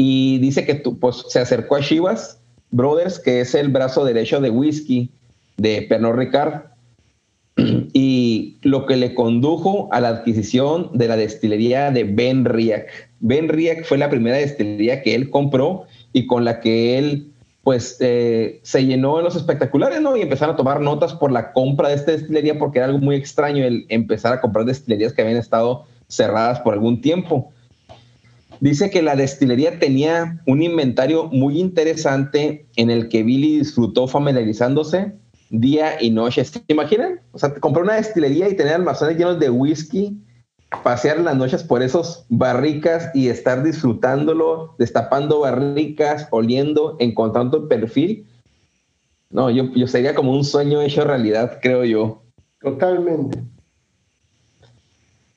y dice que pues, se acercó a Chivas Brothers, que es el brazo derecho de whisky de Pernod Ricard, y lo que le condujo a la adquisición de la destilería de Ben Riach. Ben Riach fue la primera destilería que él compró y con la que él pues eh, se llenó en los espectaculares, ¿no? Y empezaron a tomar notas por la compra de esta destilería porque era algo muy extraño el empezar a comprar destilerías que habían estado cerradas por algún tiempo. Dice que la destilería tenía un inventario muy interesante en el que Billy disfrutó familiarizándose día y noche. ¿Se imaginan? O sea, comprar una destilería y tener almacenes llenos de whisky pasear las noches por esos barricas y estar disfrutándolo, destapando barricas, oliendo, encontrando el perfil. No, yo, yo sería como un sueño hecho realidad, creo yo. Totalmente.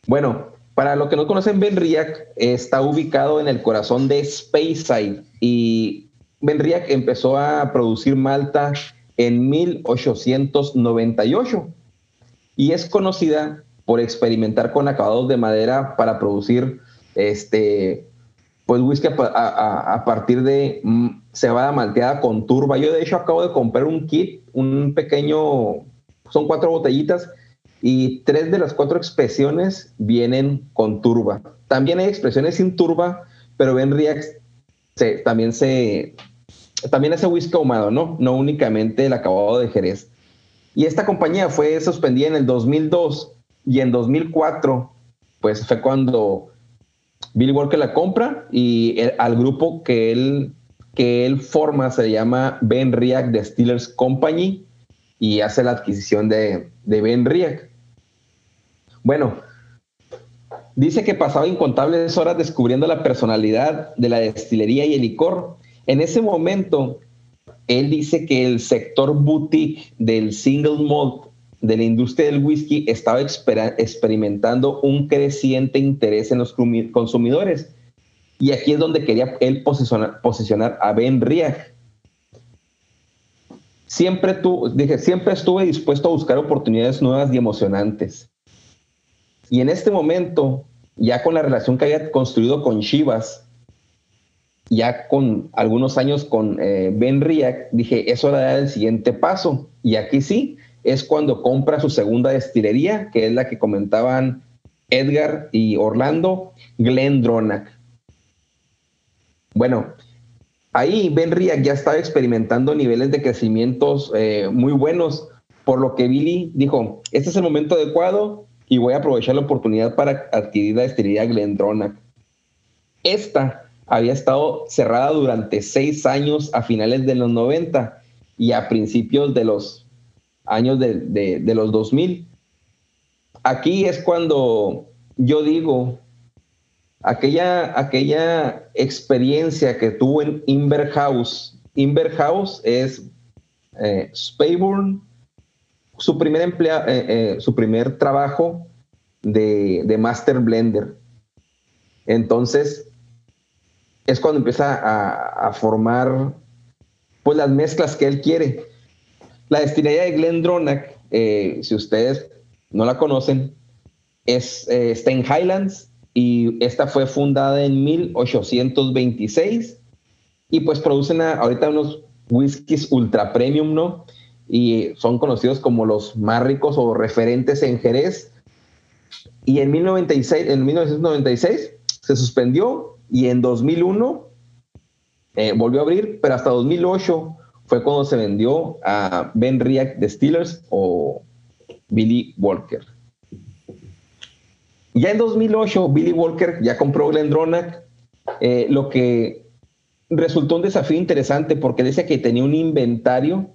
Bueno, para los que no conocen, Benriac está ubicado en el corazón de Speyside y Benriac empezó a producir malta en 1898 y es conocida por experimentar con acabados de madera para producir este pues whisky a, partir de mm, cebada malteada con turba. Yo de hecho acabo de comprar un kit, un pequeño, son cuatro botellitas y tres de las cuatro expresiones vienen con turba. También hay expresiones sin turba, pero Ben Riax también se también hace whisky ahumado, ¿no? No únicamente el acabado de Jerez. Y esta compañía fue suspendida en el 2002 y en 2004, pues fue cuando Billy Walker la compra y al grupo que él, que él forma se llama Ben Riach Distillers Company y hace la adquisición de, de Ben Riach. Bueno, dice que pasaba incontables horas descubriendo la personalidad de la destilería y el licor. En ese momento, él dice que el sector boutique del single malt de la industria del whisky estaba experimentando un creciente interés en los consumidores. Y aquí es donde quería él posicionar, a Ben Riach. Siempre, dije, siempre estuve dispuesto a buscar oportunidades nuevas y emocionantes. Y en este momento, ya con la relación que había construido con Chivas, ya con algunos años con eh, Ben Riach, dije, es hora de dar el siguiente paso. Y aquí sí, es cuando compra su segunda destilería, que es la que comentaban Edgar y Orlando, Glendronach. Bueno, ahí Ben Riach ya estaba experimentando niveles de crecimientos eh, muy buenos, por lo que Billy dijo, este es el momento adecuado y voy a aprovechar la oportunidad para adquirir la destilería Glendronach. Esta había estado cerrada durante seis años a finales de los 90 y a principios de los años de, los 2000. Aquí es cuando yo digo, aquella, aquella experiencia que tuvo en Inverhouse, Inverhouse es eh, Spayburn, su primer, emplea, eh, eh, su primer trabajo de, de, Master Blender. Entonces, es cuando empieza a, a, formar pues las mezclas que él quiere. La destilería de Glendronach, eh, si ustedes no la conocen, es, eh, está en Highlands y esta fue fundada en 1826 y pues producen ahorita unos whiskies ultra premium, ¿no? Y son conocidos como los más ricos o referentes en Jerez. Y en, 1996, en 1996 se suspendió y en 2001 eh, volvió a abrir, pero hasta 2008 fue cuando se vendió a Ben Riach de Steelers o Billy Walker. Ya en 2008, Billy Walker ya compró Glendronach, eh, lo que resultó un desafío interesante porque decía que tenía un inventario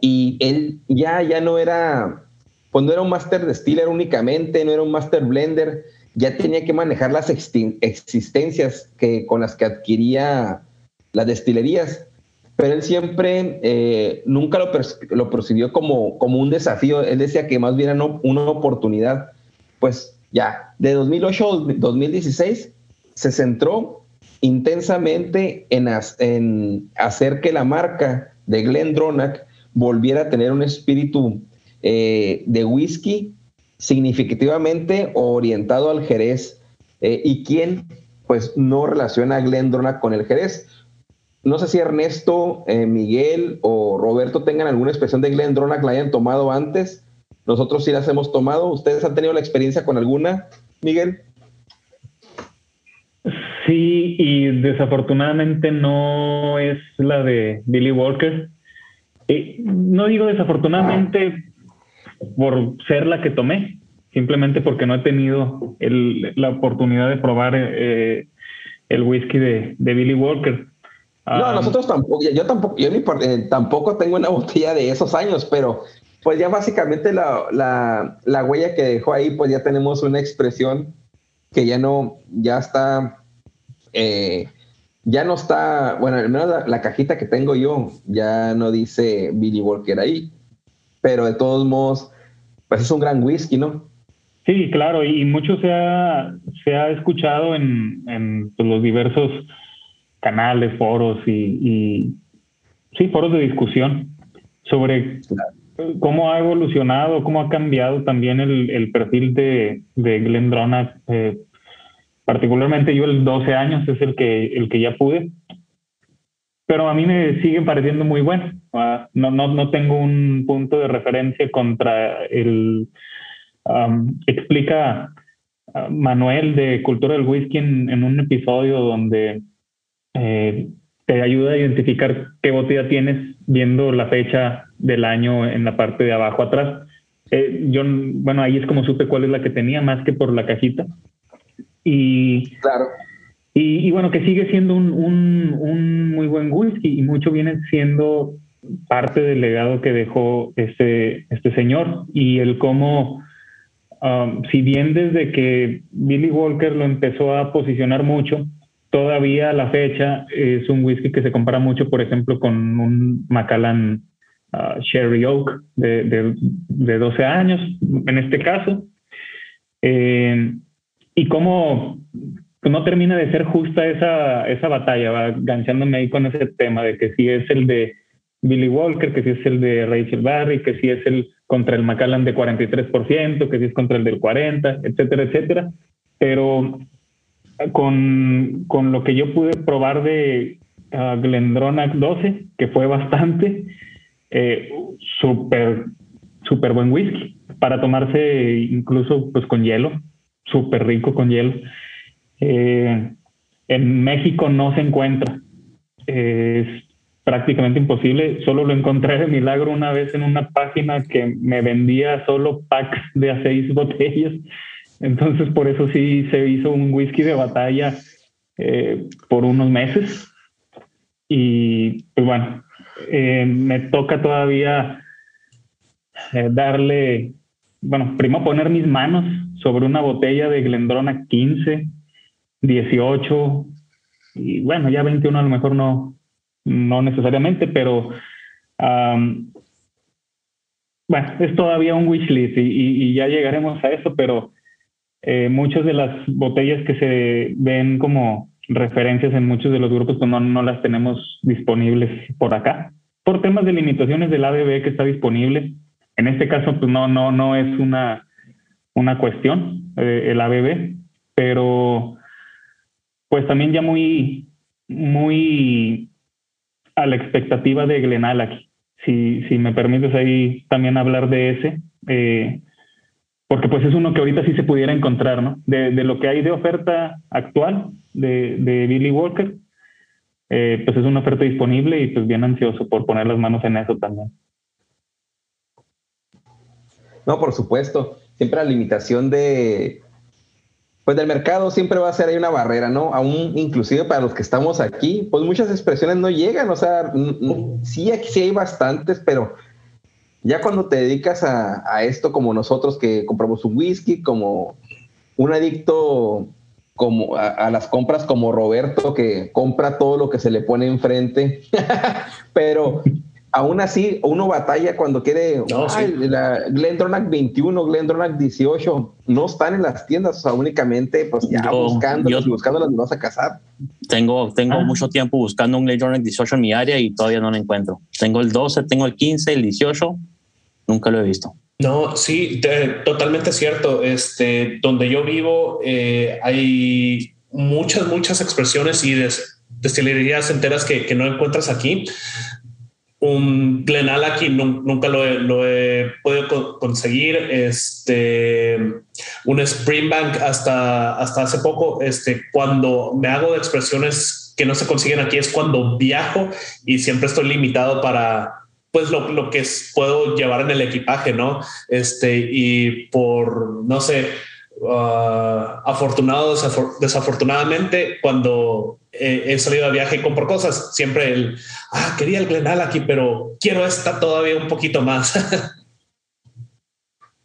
y él ya, ya no era, pues no era un master distiller únicamente, no era un master blender, ya tenía que manejar las existencias que, con las que adquiría las destilerías pero él siempre eh, nunca lo, lo, percibió como, como un desafío. Él decía que más bien era una oportunidad. Pues ya, de 2008 a 2016 se centró intensamente en, en hacer que la marca de Glendronach volviera a tener un espíritu eh, de whisky significativamente orientado al Jerez. Eh, ¿Y quién pues no relaciona a Glendronach con el Jerez. No sé si Ernesto, eh, Miguel o Roberto tengan alguna expresión de Glendronach, la hayan tomado antes. Nosotros sí las hemos tomado. ¿Ustedes han tenido la experiencia con alguna, Miguel? Sí, y desafortunadamente no es la de Billy Walker. Eh, no digo desafortunadamente por ser la que tomé, simplemente porque no he tenido la oportunidad de probar eh, el whisky de, Billy Walker. No, ah, nosotros tampoco, yo tampoco, yo eh, tampoco tengo una botella de esos años, pero pues ya básicamente la, la, huella que dejó ahí, pues ya tenemos una expresión que ya no, ya está, eh, ya no está, bueno, al menos la, cajita que tengo yo ya no dice Billy Walker ahí, pero de todos modos, pues es un gran whisky, ¿no? Sí, claro, y mucho se ha, se ha escuchado en, en pues, los diversos canales, foros y, sí, foros de discusión sobre cómo ha evolucionado, cómo ha cambiado también el, perfil de, de Glenn eh, particularmente yo el 12 años es el que, el que ya pude, pero a mí me sigue pareciendo muy bueno. Ah, no, no, no tengo un punto de referencia contra el explica Manuel de Cultura del Whisky en, un episodio donde eh, te ayuda a identificar qué botella tienes viendo la fecha del año en la parte de abajo atrás. Eh, yo, bueno, ahí es como supe cuál es la que tenía, más que por la cajita. Y, claro. y, bueno, que sigue siendo un, un, un, muy buen whisky y mucho viene siendo parte del legado que dejó este, este señor y el cómo Um, si bien desde que Billy Walker lo empezó a posicionar mucho, todavía a la fecha es un whisky que se compara mucho, por ejemplo, con un Macallan uh, Sherry Oak de, 12 años, en este caso. Eh, y cómo no termina de ser justa esa, esa batalla, va ganchándome ahí con ese tema de que si es el de Billy Walker, que si es el de Rachel Barry, que si es el contra el Macallan de 43%, que si es contra el del 40%, etcétera, etcétera. Pero con, con lo que yo pude probar de uh, Glendronach 12, que fue bastante, eh, súper, súper buen whisky para tomarse incluso pues con hielo, súper rico con hielo. Eh, en México no se encuentra. es prácticamente imposible. Solo lo encontré de milagro una vez en una página que me vendía solo packs de a seis botellas. Entonces, por eso sí se hizo un whisky de batalla eh, por unos meses. Y pues bueno, eh, me toca todavía darle, bueno, primero poner mis manos sobre una botella de Glendrona 15, 18 y bueno, ya 21 a lo mejor no, no necesariamente, pero bueno, es todavía un wish list y, ya llegaremos a eso, pero eh, muchas de las botellas que se ven como referencias en muchos de los grupos pues no, no las tenemos disponibles por acá, por temas de limitaciones del ADB que está disponible. En este caso, pues no, no, no es una, una cuestión eh, el ABB, pero pues también ya muy, muy a la expectativa de Glenalach. Si, si me permites ahí también hablar de ese, eh, porque pues es uno que ahorita sí se pudiera encontrar, ¿no? De, lo que hay de oferta actual de, Billy Walker, eh, pues es una oferta disponible y pues bien ansioso por poner las manos en eso también. No, por supuesto. Siempre la limitación de, pues del mercado siempre va a ser ahí una barrera, ¿no? Aún inclusive para los que estamos aquí, pues muchas expresiones no llegan, o sea, sí sí hay bastantes, pero ya cuando te dedicas a, esto como nosotros que compramos un whisky, como un adicto como a, las compras como Roberto que compra todo lo que se le pone enfrente, pero aún así uno batalla cuando quiere no, la Glendronach 21, Glendronach 18, no están en las tiendas, o sea, únicamente pues ya buscando, buscando las vas a cazar. Tengo, tengo ah. mucho tiempo buscando un Glendronach 18 en mi área y todavía no lo encuentro. Tengo el 12, tengo el 15, el 18, nunca lo he visto. No, sí, totalmente cierto. Este, donde yo vivo eh, hay muchas, muchas expresiones y destilerías enteras que, que no encuentras aquí un Glenallachie nunca lo he, lo he, podido conseguir. Este, un Springbank hasta, hasta hace poco. Este, cuando me hago de expresiones que no se consiguen aquí es cuando viajo y siempre estoy limitado para pues lo, lo que puedo llevar en el equipaje, ¿no? Este, y por, no sé, uh, afortunado, desafortunadamente, cuando he salido de viaje y compro cosas, siempre el, ah, quería el aquí pero quiero esta todavía un poquito más.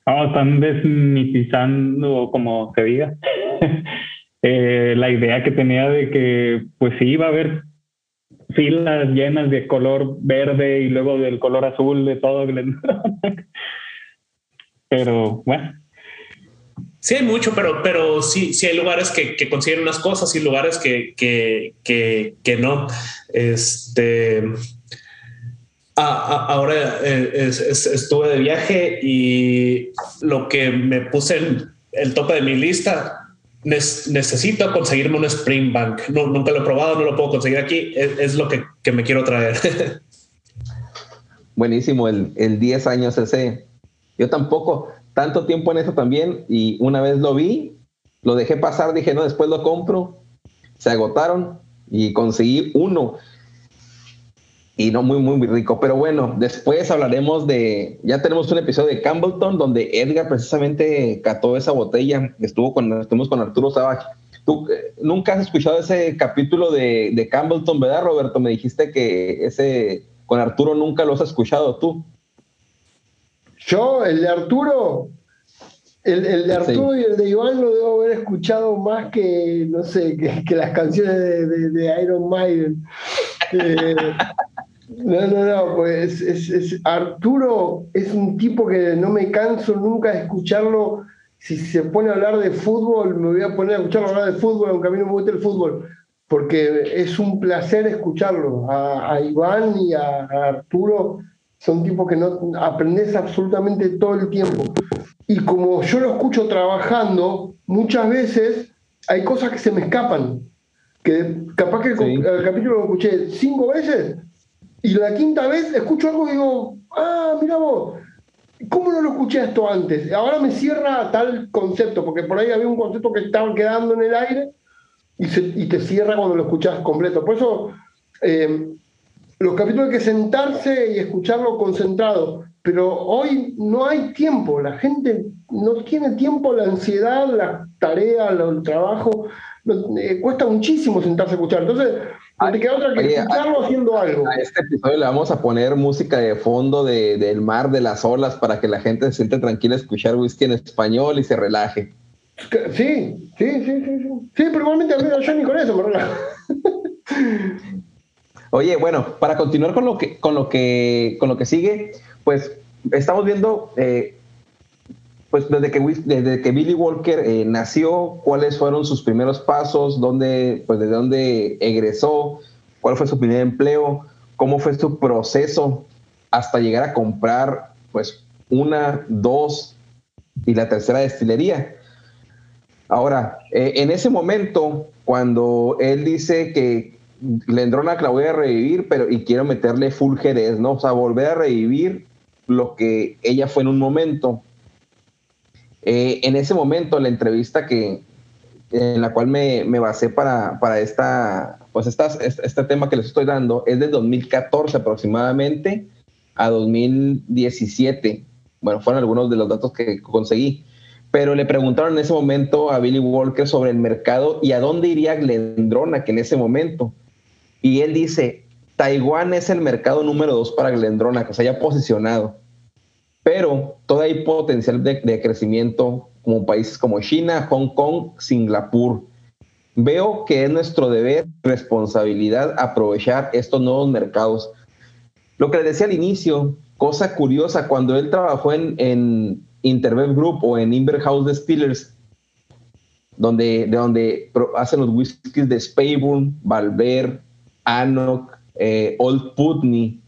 oh, están desmitizando, como se diga, eh, la idea que tenía de que, pues sí, iba a haber filas llenas de color verde y luego del color azul de todo pero bueno, Sí, hay mucho, pero, pero sí, sí hay lugares que, que consiguen unas cosas y lugares que, que, que, no. Este. ahora eh, estuve de viaje y lo que me puse en el tope de mi lista necesito conseguirme un Spring Bank. No, nunca lo he probado, no lo puedo conseguir aquí. Es, lo que, que, me quiero traer. Buenísimo, el, el 10 años ese. Yo tampoco tanto tiempo en eso también y una vez lo vi, lo dejé pasar, dije, no, después lo compro, se agotaron y conseguí uno. Y no muy, muy, muy rico. Pero bueno, después hablaremos de, ya tenemos un episodio de Campbellton donde Edgar precisamente cató esa botella, estuvo con, estuvimos con Arturo Savage. Tú eh, nunca has escuchado ese capítulo de, de Campbellton, ¿verdad, Roberto? Me dijiste que ese con Arturo nunca lo has escuchado tú. Yo, el de Arturo, el, de Arturo y el de Iván lo debo haber escuchado más que, no sé, que, las canciones de, Iron Maiden. Eh, no, no, no, pues es, Arturo es un tipo que no me canso nunca de escucharlo. Si se pone a hablar de fútbol, me voy a poner a escucharlo hablar de fútbol, aunque a mí no me guste el fútbol, porque es un placer escucharlo. A, Iván y a Arturo son tipos que no aprendes absolutamente todo el tiempo. Y como yo lo escucho trabajando, muchas veces hay cosas que se me escapan. Que capaz que el, capítulo lo escuché cinco veces y la quinta vez escucho algo y digo, ah, mira vos, ¿cómo no lo escuché esto antes? Ahora me cierra tal concepto, porque por ahí había un concepto que estaba quedando en el aire y, te cierra cuando lo escuchas completo. Por eso eh, los capítulos hay que sentarse y escucharlo concentrado, pero hoy no hay tiempo, la gente no tiene tiempo, la ansiedad, la tarea, el trabajo, eh, cuesta muchísimo sentarse a escuchar. Entonces, no te queda otra que escucharlo haciendo algo. A este episodio le vamos a poner música de fondo del mar, de las olas, para que la gente se siente tranquila a escuchar whisky en español y se relaje. Sí, sí, sí, sí. Sí, sí pero igualmente a mí yo ni con eso me relajo. Oye, bueno, para continuar con lo que, con lo que, con lo que sigue, pues estamos viendo, eh, pues desde que, desde que Billy Walker eh, nació, cuáles fueron sus primeros pasos, dónde, pues desde dónde egresó, cuál fue su primer empleo, cómo fue su proceso hasta llegar a comprar, pues, una, dos y la tercera destilería. Ahora, eh, en ese momento, cuando él dice que Lendrona que la voy a revivir, pero y quiero meterle full Jerez, ¿no? O sea, volver a revivir lo que ella fue en un momento. Eh, en ese momento, la entrevista que en la cual me, me basé para, para esta, pues esta, este, tema que les estoy dando es de 2014 aproximadamente a 2017. Bueno, fueron algunos de los datos que conseguí. Pero le preguntaron en ese momento a Billy Walker sobre el mercado y a dónde iría Glendrona, que en ese momento y él dice, Taiwán es el mercado número dos para Glendrona, que se haya posicionado, pero todavía hay potencial de, crecimiento como países como China, Hong Kong, Singapur. Veo que es nuestro deber, responsabilidad, aprovechar estos nuevos mercados. Lo que le decía al inicio, cosa curiosa, cuando él trabajó en, en Group o en Inverhouse Distillers, donde, de donde hacen los whiskies de Speyburn, Valver, Anok, eh, Old Putney.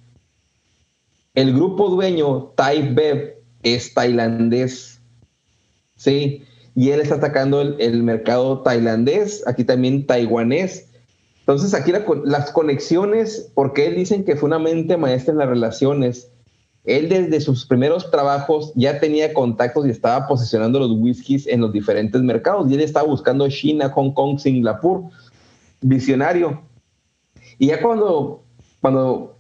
El grupo dueño, Thai Bev, es tailandés. ¿sí? y él está atacando el, mercado tailandés, aquí también taiwanés. Entonces aquí las conexiones, porque él dicen que fue una mente maestra en las relaciones. Él desde sus primeros trabajos ya tenía contactos y estaba posicionando los whiskies en los diferentes mercados. Y él estaba buscando China, Hong Kong, Singapur. Visionario. Y ya cuando, cuando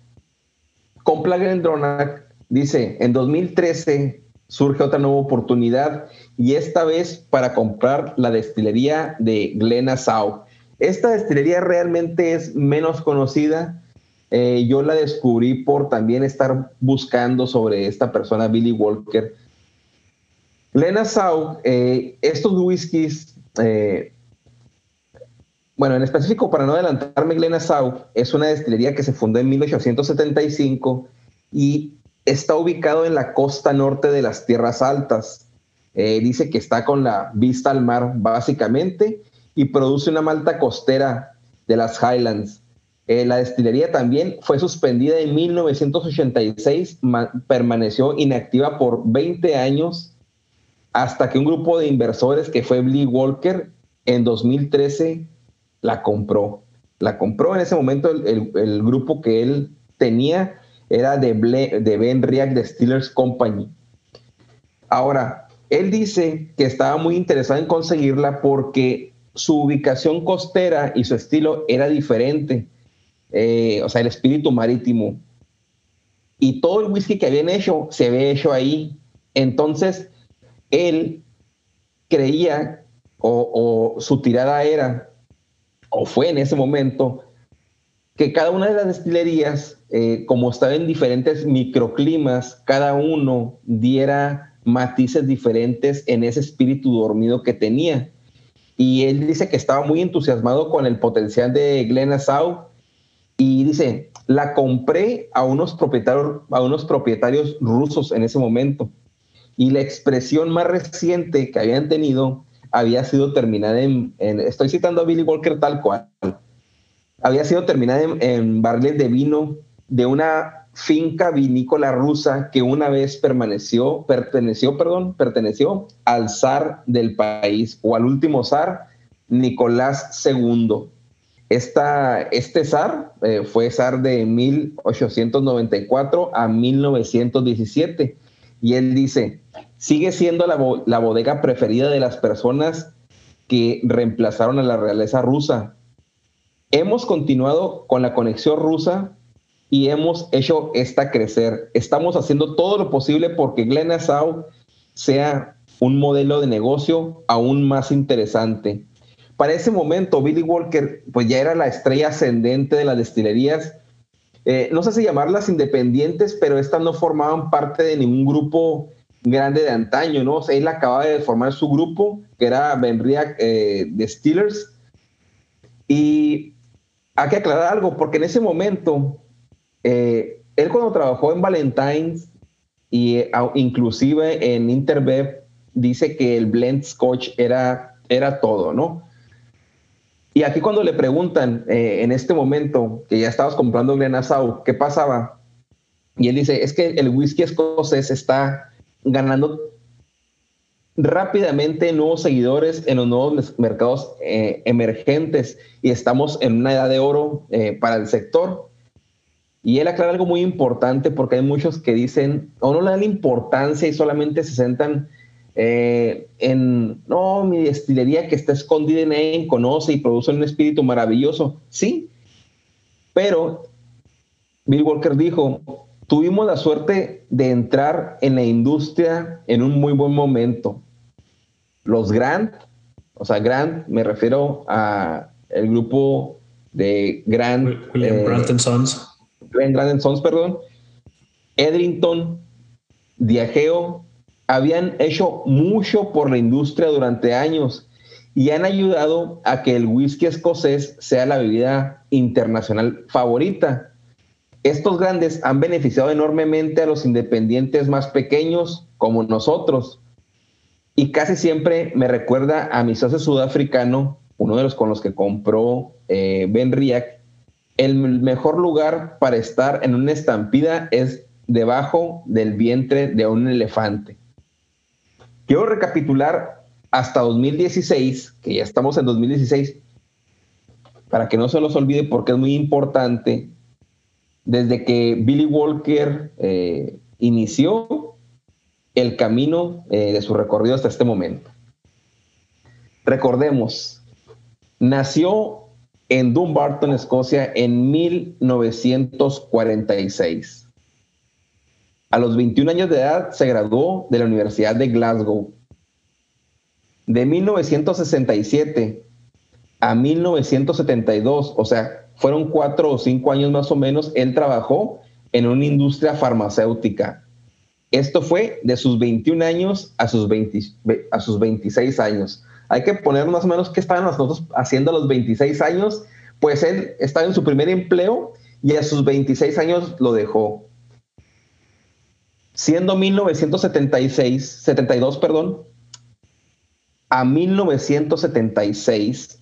Glendronach, dice, en 2013 surge otra nueva oportunidad y esta vez para comprar la destilería de Glenasau. Esta destilería realmente es menos conocida. Eh, yo la descubrí por también estar buscando sobre esta persona, Billy Walker. Glenasau, eh, estos whiskies, eh, bueno, en específico, para no adelantarme, Glenasau es una destilería que se fundó en 1875 y está ubicado en la costa norte de las Tierras Altas. Eh, dice que está con la vista al mar básicamente y produce una malta costera de las Highlands. Eh, la destilería también fue suspendida en 1986, permaneció inactiva por 20 años hasta que un grupo de inversores que fue Lee Walker en 2013 la compró. La compró en ese momento el grupo que él tenía era de, de Ben Riach de Steelers Company. Ahora, él dice que estaba muy interesado en conseguirla porque su ubicación costera y su estilo era diferente, eh, o sea, el espíritu marítimo. Y todo el whisky que habían hecho se había hecho ahí. Entonces, él creía, o su tirada era, o fue en ese momento, que cada una de las destilerías eh, como estaba en diferentes microclimas, cada uno diera matices diferentes en ese espíritu dormido que tenía. Y él dice que estaba muy entusiasmado con el potencial de Glenasau y dice, la compré a unos propietarios rusos en ese momento. Y la expresión más reciente que habían tenido había sido terminada en, estoy citando a Billy Walker tal cual, había sido terminada en, en de vino de una finca vinícola rusa que una vez permaneció, perteneció, perdón, perteneció al zar del país o al último zar, Nicolás II. Esta, este zar eh, fue zar de 1894 a 1917 y él dice, sigue siendo la, la bodega preferida de las personas que reemplazaron a la realeza rusa. Hemos continuado con la conexión rusa y hemos hecho esta crecer. Estamos haciendo todo lo posible porque Glenasau sea un modelo de negocio aún más interesante. Para ese momento, Billy Walker pues ya era la estrella ascendente de las destilerías. Eh, no sé si llamarlas independientes, pero estas no formaban parte de ningún grupo grande de antaño, ¿no? O sea, él acababa de formar su grupo, que era Benriac eh, de Steelers. Y hay que aclarar algo, porque en ese momento eh, él cuando trabajó en Valentine's y eh, inclusive en Interbev dice que el blend scotch era, era todo, ¿no? Y aquí cuando le preguntan eh, en este momento que ya estabas comprando Glenasau, ¿qué pasaba? Y él dice, es que el whisky escocés está ganando rápidamente nuevos seguidores en los nuevos mercados emergentes y estamos en una edad de oro para el sector y él aclara algo muy importante porque hay muchos que dicen o no le dan importancia y solamente se sentan eh, en, no, mi destilería que está escondida en él, conoce y produce un espíritu maravilloso. Sí, pero Bill Walker dijo, tuvimos la suerte de entrar en la industria en un muy buen momento. Los Grant, o sea, Grant, me refiero a el grupo de Grant. William eh, Grant Sons Glenn Sons, perdón, Edrington, Diageo, habían hecho mucho por la industria durante años y han ayudado a que el whisky escocés sea la bebida internacional favorita. Estos grandes han beneficiado enormemente a los independientes más pequeños como nosotros. Y casi siempre me recuerda a mi socio sudafricano, uno de los con los que compró eh, Ben Riak, el mejor lugar para estar en una estampida es debajo del vientre de un elefante. Quiero recapitular hasta 2016, que ya estamos en 2016, para que no se los olvide porque es muy importante, desde que Billy Walker eh, inició el camino eh, de su recorrido hasta este momento. Recordemos, nació en Dumbarton, Escocia, en 1946. A los 21 años de edad se graduó de la Universidad de Glasgow. De 1967 a 1972, o sea, fueron cuatro o cinco años más o menos, él trabajó en una industria farmacéutica. Esto fue de sus 21 años a sus, a sus 26 años. Hay que poner más o menos qué estaban nosotros haciendo a los 26 años. Pues él estaba en su primer empleo y a sus 26 años lo dejó. Siendo 1976, 72, perdón, a 1976,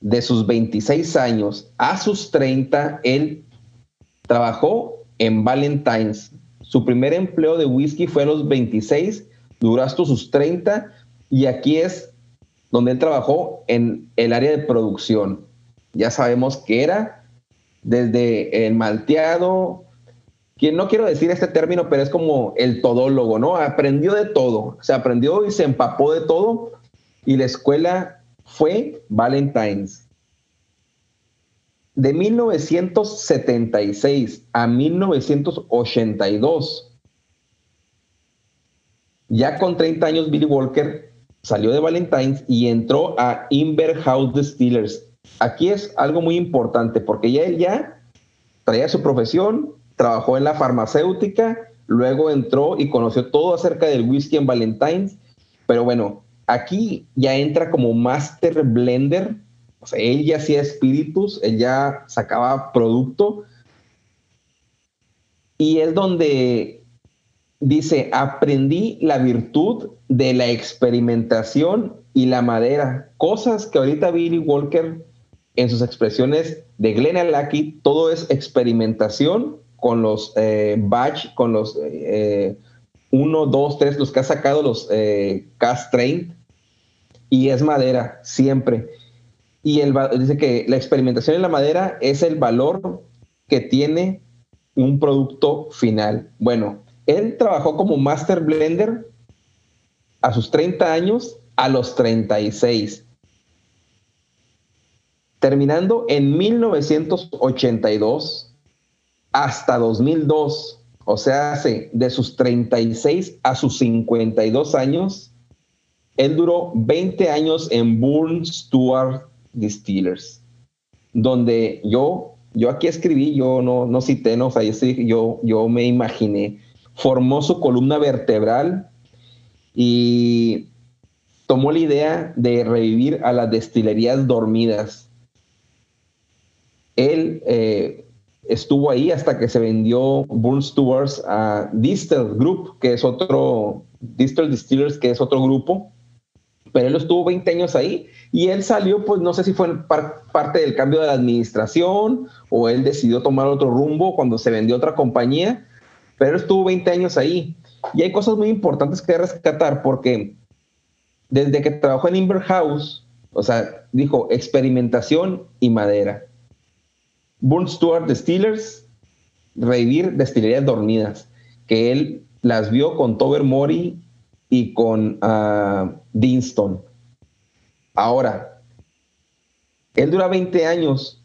de sus 26 años a sus 30, él trabajó en Valentine's. Su primer empleo de whisky fue a los 26, duró hasta sus 30 y aquí es donde él trabajó en el área de producción. Ya sabemos que era desde el malteado, que no quiero decir este término, pero es como el todólogo, ¿no? Aprendió de todo, se aprendió y se empapó de todo y la escuela fue Valentine's. De 1976 a 1982, ya con 30 años, Billy Walker salió de Valentine's y entró a Inverhouse Distillers. Aquí es algo muy importante porque ya él ya traía su profesión, trabajó en la farmacéutica, luego entró y conoció todo acerca del whisky en Valentine's, pero bueno, Aquí ya entra como master blender, o sea, él ya hacía espíritus, él ya sacaba producto. Y es donde dice, aprendí la virtud de la experimentación y la madera, cosas que ahorita Billy Walker en sus expresiones de Glenn Lucky, todo es experimentación con los eh, batch, con los eh, 1, 2, 3, los que ha sacado los eh, Cast Train, y es madera, siempre. Y el, dice que la experimentación en la madera es el valor que tiene un producto final. Bueno, él trabajó como Master Blender a sus 30 años, a los 36. Terminando en 1982 hasta 2002 o sea, hace de sus 36 a sus 52 años, él duró 20 años en Bourne Stewart Distillers, donde yo, yo aquí escribí, yo no, no cité, no, o sea, yo, yo me imaginé, formó su columna vertebral y tomó la idea de revivir a las destilerías dormidas. Él eh, estuvo ahí hasta que se vendió Burn Stewards a Distel Group, que es otro, Distel Distillers, que es otro grupo, pero él estuvo 20 años ahí y él salió, pues no sé si fue parte del cambio de la administración o él decidió tomar otro rumbo cuando se vendió otra compañía, pero estuvo 20 años ahí. Y hay cosas muy importantes que rescatar porque desde que trabajó en Inver House, o sea, dijo experimentación y madera Burn Stewart Distillers, revivir destilerías dormidas, que él las vio con Tober Mori y con uh, Deanston. Ahora, él dura 20 años.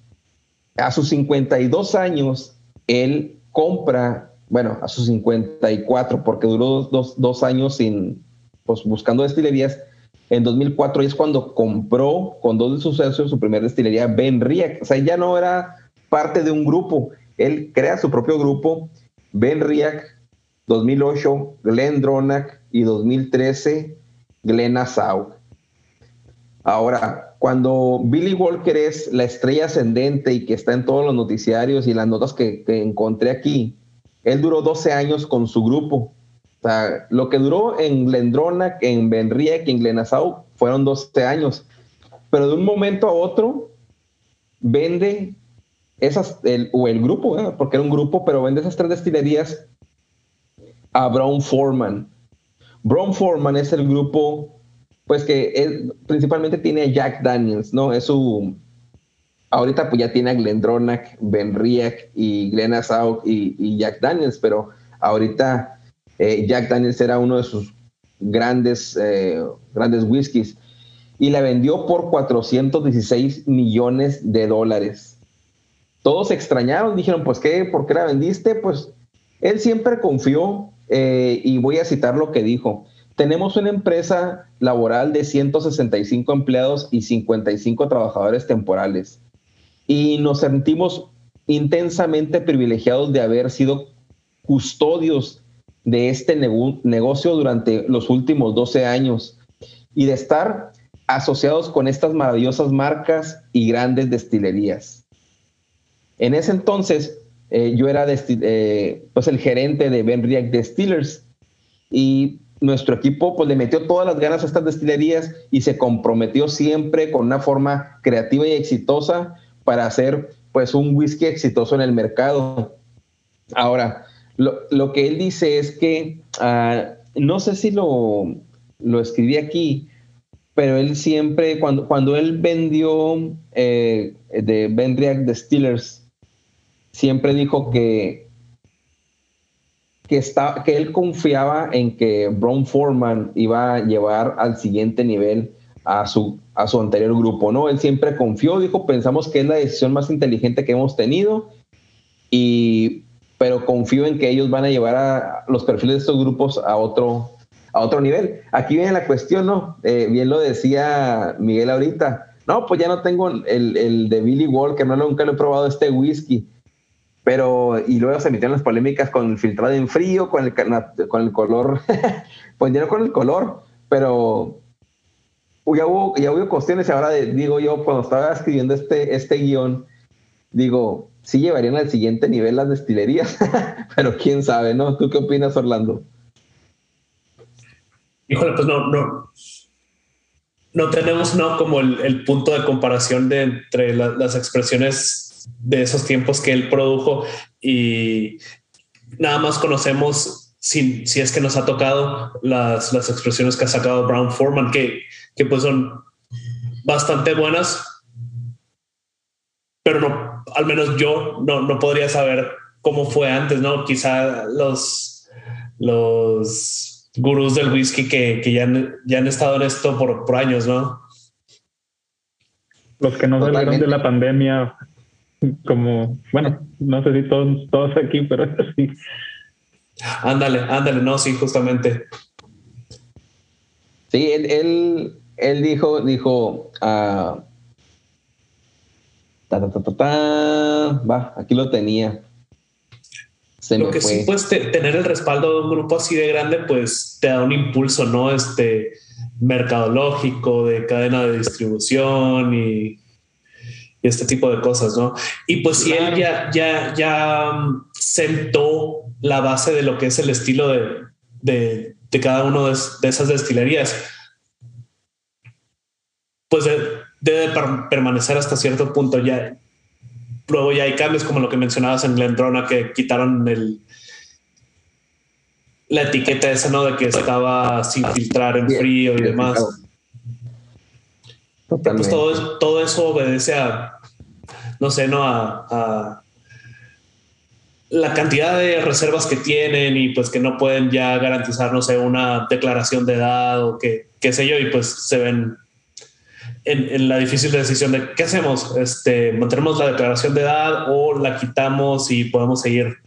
A sus 52 años, él compra, bueno, a sus 54, porque duró dos, años sin, pues, buscando destilerías. En 2004 es cuando compró con dos de sus socios su primera destilería, Ben Riek. O sea, ya no era parte de un grupo. Él crea su propio grupo, Ben Riak, 2008, Glenn Dronak y 2013, Glenn Asau. Ahora, cuando Billy Walker es la estrella ascendente y que está en todos los noticiarios y las notas que, encontré aquí, él duró 12 años con su grupo. O sea, lo que duró en Glendronac, en Ben Riak y en Glenasau fueron 12 años. Pero de un momento a otro, vende esas, el, o el grupo, ¿eh? porque era un grupo, pero vende esas tres destilerías a Brown Foreman. Brown Foreman es el grupo pues que principalmente tiene Jack Daniels, ¿no? Es su, ahorita pues ya tiene a Glendronach, Ben Riach y Glenn y, Jack Daniels, pero ahorita eh, Jack Daniels era uno de sus grandes, eh, grandes whiskies y la vendió por 416 millones de dólares. Todos se extrañaron, dijeron, pues qué, ¿por qué la vendiste? Pues él siempre confió eh, y voy a citar lo que dijo. Tenemos una empresa laboral de 165 empleados y 55 trabajadores temporales y nos sentimos intensamente privilegiados de haber sido custodios de este negocio durante los últimos 12 años y de estar asociados con estas maravillosas marcas y grandes destilerías. En ese entonces, eh, yo era eh, pues el gerente de Benriach Distillers y nuestro equipo pues le metió todas las ganas a estas destilerías y se comprometió siempre con una forma creativa y exitosa para hacer pues un whisky exitoso en el mercado. Ahora, lo, que él dice es que, ah, no sé si lo, lo escribí aquí, pero él siempre, cuando, cuando él vendió eh, de Vendriac Distillers, siempre dijo que que, está, que él confiaba en que Brown Foreman iba a llevar al siguiente nivel a su, a su anterior grupo, ¿no? Él siempre confió, dijo, pensamos que es la decisión más inteligente que hemos tenido, y, pero confío en que ellos van a llevar a los perfiles de estos grupos a otro, a otro nivel. Aquí viene la cuestión, ¿no? Eh, bien lo decía Miguel ahorita, no, pues ya no tengo el, el de Billy Walker, no nunca lo he probado este whisky pero, y luego se metieron las polémicas con el filtrado en frío, con el, con el color, pues ya no con el color, pero ya hubo, ya hubo cuestiones y ahora digo yo, cuando estaba escribiendo este, este guion, digo, sí llevarían al siguiente nivel las destilerías, pero quién sabe, ¿no? ¿Tú qué opinas, Orlando? Híjole, pues no, no, no tenemos no como el, punto de comparación de entre las expresiones de esos tiempos que él produjo y nada más conocemos si, si es que nos ha tocado las, las expresiones que ha sacado Brown Foreman, que, que pues son bastante buenas, pero no, al menos yo no, no podría saber cómo fue antes, ¿no? Quizá los, los gurús del whisky que, que ya, han, ya han estado en esto por, por años, ¿no? Los que no salieron de la pandemia como, bueno, no sé si todos, todos aquí, pero sí. Ándale, ándale, no, sí, justamente. Sí, él, él, dijo, dijo, uh, va, aquí lo tenía. lo que sí, pues tener el respaldo de un grupo así de grande, pues te da un impulso, ¿no? Este mercadológico, de cadena de distribución y este tipo de cosas, ¿no? Y pues si él ya, ya, ya um, sentó la base de lo que es el estilo de, de, de cada una de, esas destilerías, pues debe permanecer hasta cierto punto ya. Luego ya hay cambios como lo que mencionabas en Glendrona que quitaron el, la etiqueta esa, ¿no? De que estaba sin filtrar en frío y demás. Pues todo, todo eso obedece a no sé, ¿no? A, la cantidad de reservas que tienen y pues que no pueden ya garantizar, no sé, una declaración de edad o que, qué sé yo, y pues se ven en, la difícil decisión de qué hacemos, este, mantenemos la declaración de edad o la quitamos y podemos seguir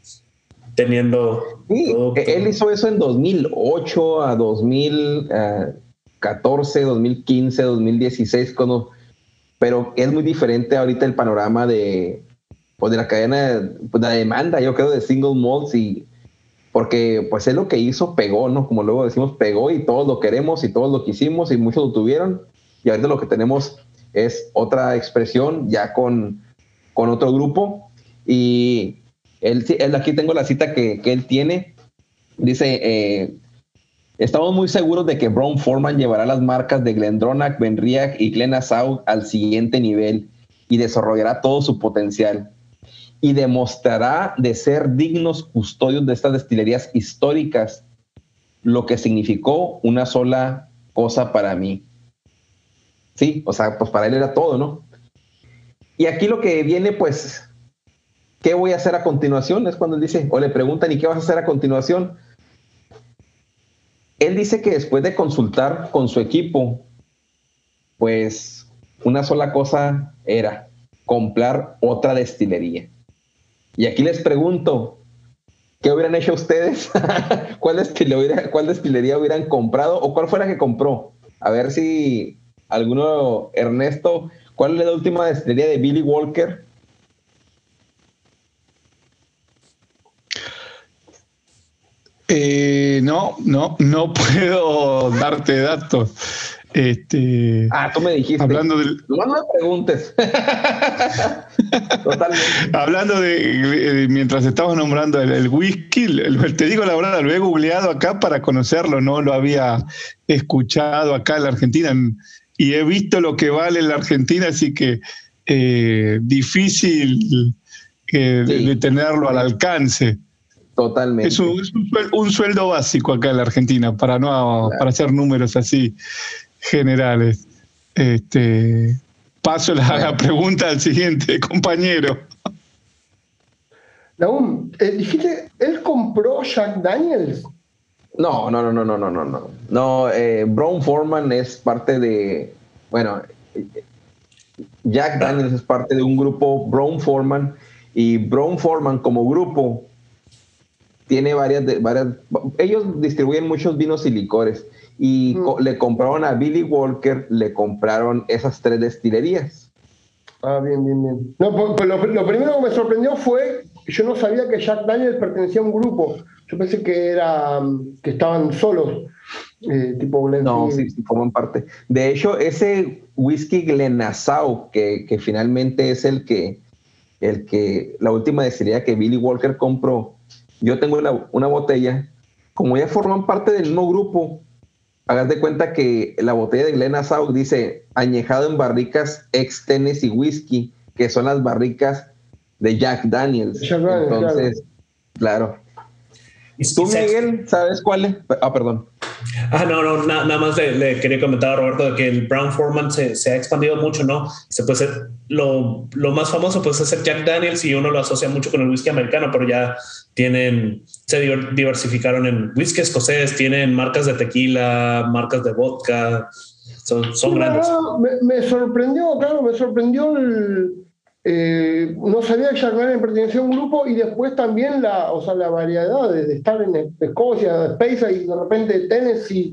teniendo. Sí, él hizo eso en 2008 a 2014, 2015, 2016, cuando pero es muy diferente ahorita el panorama de, pues, de la cadena, pues, de la demanda, yo creo, de single malts y porque pues es lo que hizo, pegó, ¿no? Como luego decimos, pegó y todos lo queremos y todos lo quisimos y muchos lo tuvieron. Y ahorita lo que tenemos es otra expresión ya con, con otro grupo. Y él, él, aquí tengo la cita que, que él tiene, dice, eh, Estamos muy seguros de que Brown Foreman llevará las marcas de Glendronach, Benriach y Glenasau al siguiente nivel y desarrollará todo su potencial y demostrará de ser dignos custodios de estas destilerías históricas, lo que significó una sola cosa para mí, sí, o sea, pues para él era todo, ¿no? Y aquí lo que viene, pues, ¿qué voy a hacer a continuación? Es cuando él dice, o le preguntan, ¿y qué vas a hacer a continuación? Él dice que después de consultar con su equipo, pues una sola cosa era comprar otra destilería. Y aquí les pregunto, ¿qué hubieran hecho ustedes? ¿Cuál, destilería, ¿Cuál destilería hubieran comprado o cuál fue la que compró? A ver si alguno, Ernesto, ¿cuál es la última destilería de Billy Walker? Eh, no, no, no puedo darte datos. Este, ah, tú me dijiste. Hablando de. No, me preguntes. Totalmente. hablando de, Mientras estamos nombrando el, whisky, te digo la verdad, lo he googleado acá para conocerlo, no lo había escuchado acá en la Argentina y he visto lo que vale en la Argentina, así que eh, difícil eh, de, tenerlo al alcance. Totalmente. Es un, sueldo, básico acá en la Argentina para no para hacer números así generales. Este, paso la, pregunta al siguiente compañero. Naum, eh, dijiste, ¿él compró Jack Daniels? No, no, no, no, no, no, no, no. No, eh, Brown Foreman es parte de, bueno, Jack Daniels es parte de un grupo Brown Foreman y Brown Foreman como grupo tiene varias, varias, ellos distribuyen muchos vinos y licores y le compraron a Billy Walker, le compraron esas tres destilerías. Ah, bien, bien, bien. No, pues, pues lo, primero que me sorprendió fue que yo no sabía que Jack Daniels pertenecía a un grupo. Yo pensé que era que estaban solos, eh, tipo No, sí, sí, forman parte. De hecho, ese whisky Glenasau, que, que finalmente es el que, el que, la última destilería que Billy Walker compró, yo tengo una, una botella, como ya forman parte del mismo grupo, hagas de cuenta que la botella de Glen Sauk dice añejado en barricas ex Tennessee whisky, que son las barricas de Jack Daniels. Entonces, claro. ¿Y tú, Miguel, sabes cuál es? Ah, perdón. Ah, no, no, nada más le, quería comentar a Roberto de que el Brown Foreman se, se ha expandido mucho, ¿no? Se puede ser, lo, lo, más famoso puede ser Jack Daniels y uno lo asocia mucho con el whisky americano, pero ya tienen, se diversificaron en whisky escocés, tienen marcas de tequila, marcas de vodka, son, son grandes. Me, sorprendió, claro, me sorprendió el, eh, no sabía que Jack Daniels pertenecía a un grupo y después también la, o sea, la variedad de, estar en Escocia, Space y de repente Tennessee,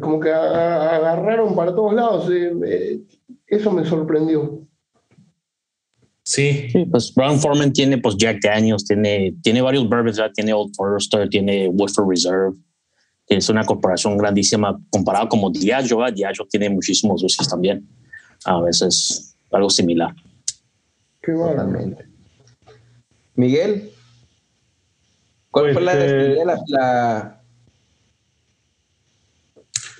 como que agarraron para todos lados. Eh, eh, eso me sorprendió. Sí. pues Brown Foreman tiene pues Jack Daniels, tiene, tiene varios bourbons, tiene Old Forester, tiene Woodford Reserve. Es una corporación grandísima comparado como Diageo. Diageo tiene muchísimos whiskies también. A veces algo similar. Qué Miguel, ¿cuál fue la, pues, eh, la,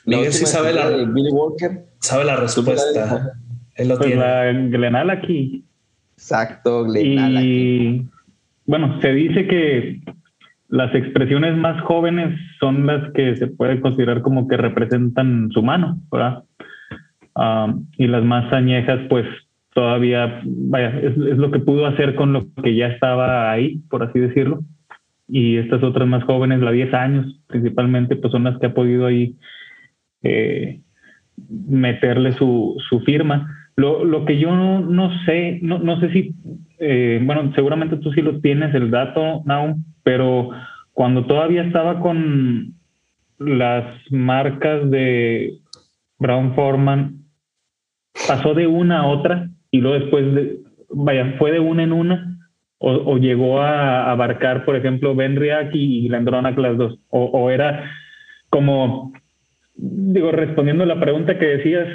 Miguel sí sabe la, Billy Walker. Sabe la respuesta. Él lo pues tiene. La Glenal aquí Exacto, Y bueno, se dice que las expresiones más jóvenes son las que se puede considerar como que representan su mano, ¿verdad? Ah, y las más añejas, pues todavía, vaya, es, lo que pudo hacer con lo que ya estaba ahí, por así decirlo. Y estas otras más jóvenes, la 10 años principalmente, pues son las que ha podido ahí eh, meterle su firma. Lo, lo que yo no, no sé, no, no, sé si, eh, bueno, seguramente tú sí lo tienes el dato, Now, pero cuando todavía estaba con las marcas de Brown Forman, pasó de una a otra y luego después, de, vaya, fue de una en una o, o llegó a abarcar, por ejemplo, Benriac y Glendronach las dos, o, o era como, digo, respondiendo a la pregunta que decías,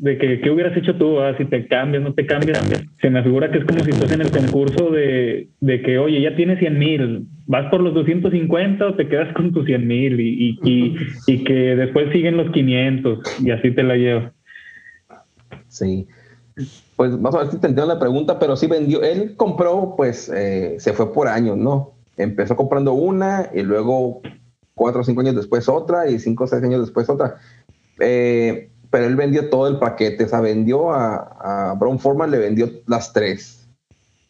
de que qué hubieras hecho tú, ah, si te cambias, no te cambias, se me asegura que es como si estás en el concurso de, de que, oye, ya tienes 100 mil, vas por los 250 o te quedas con tus 100 mil y, y, y, que después siguen los 500 y así te la llevo. Sí. Pues vamos a ver si te entiendo la pregunta, pero sí vendió, él compró, pues eh, se fue por años, ¿no? Empezó comprando una y luego cuatro o cinco años después otra y cinco o seis años después otra. Eh, pero él vendió todo el paquete, o sea, vendió a, a Brown Forman, le vendió las tres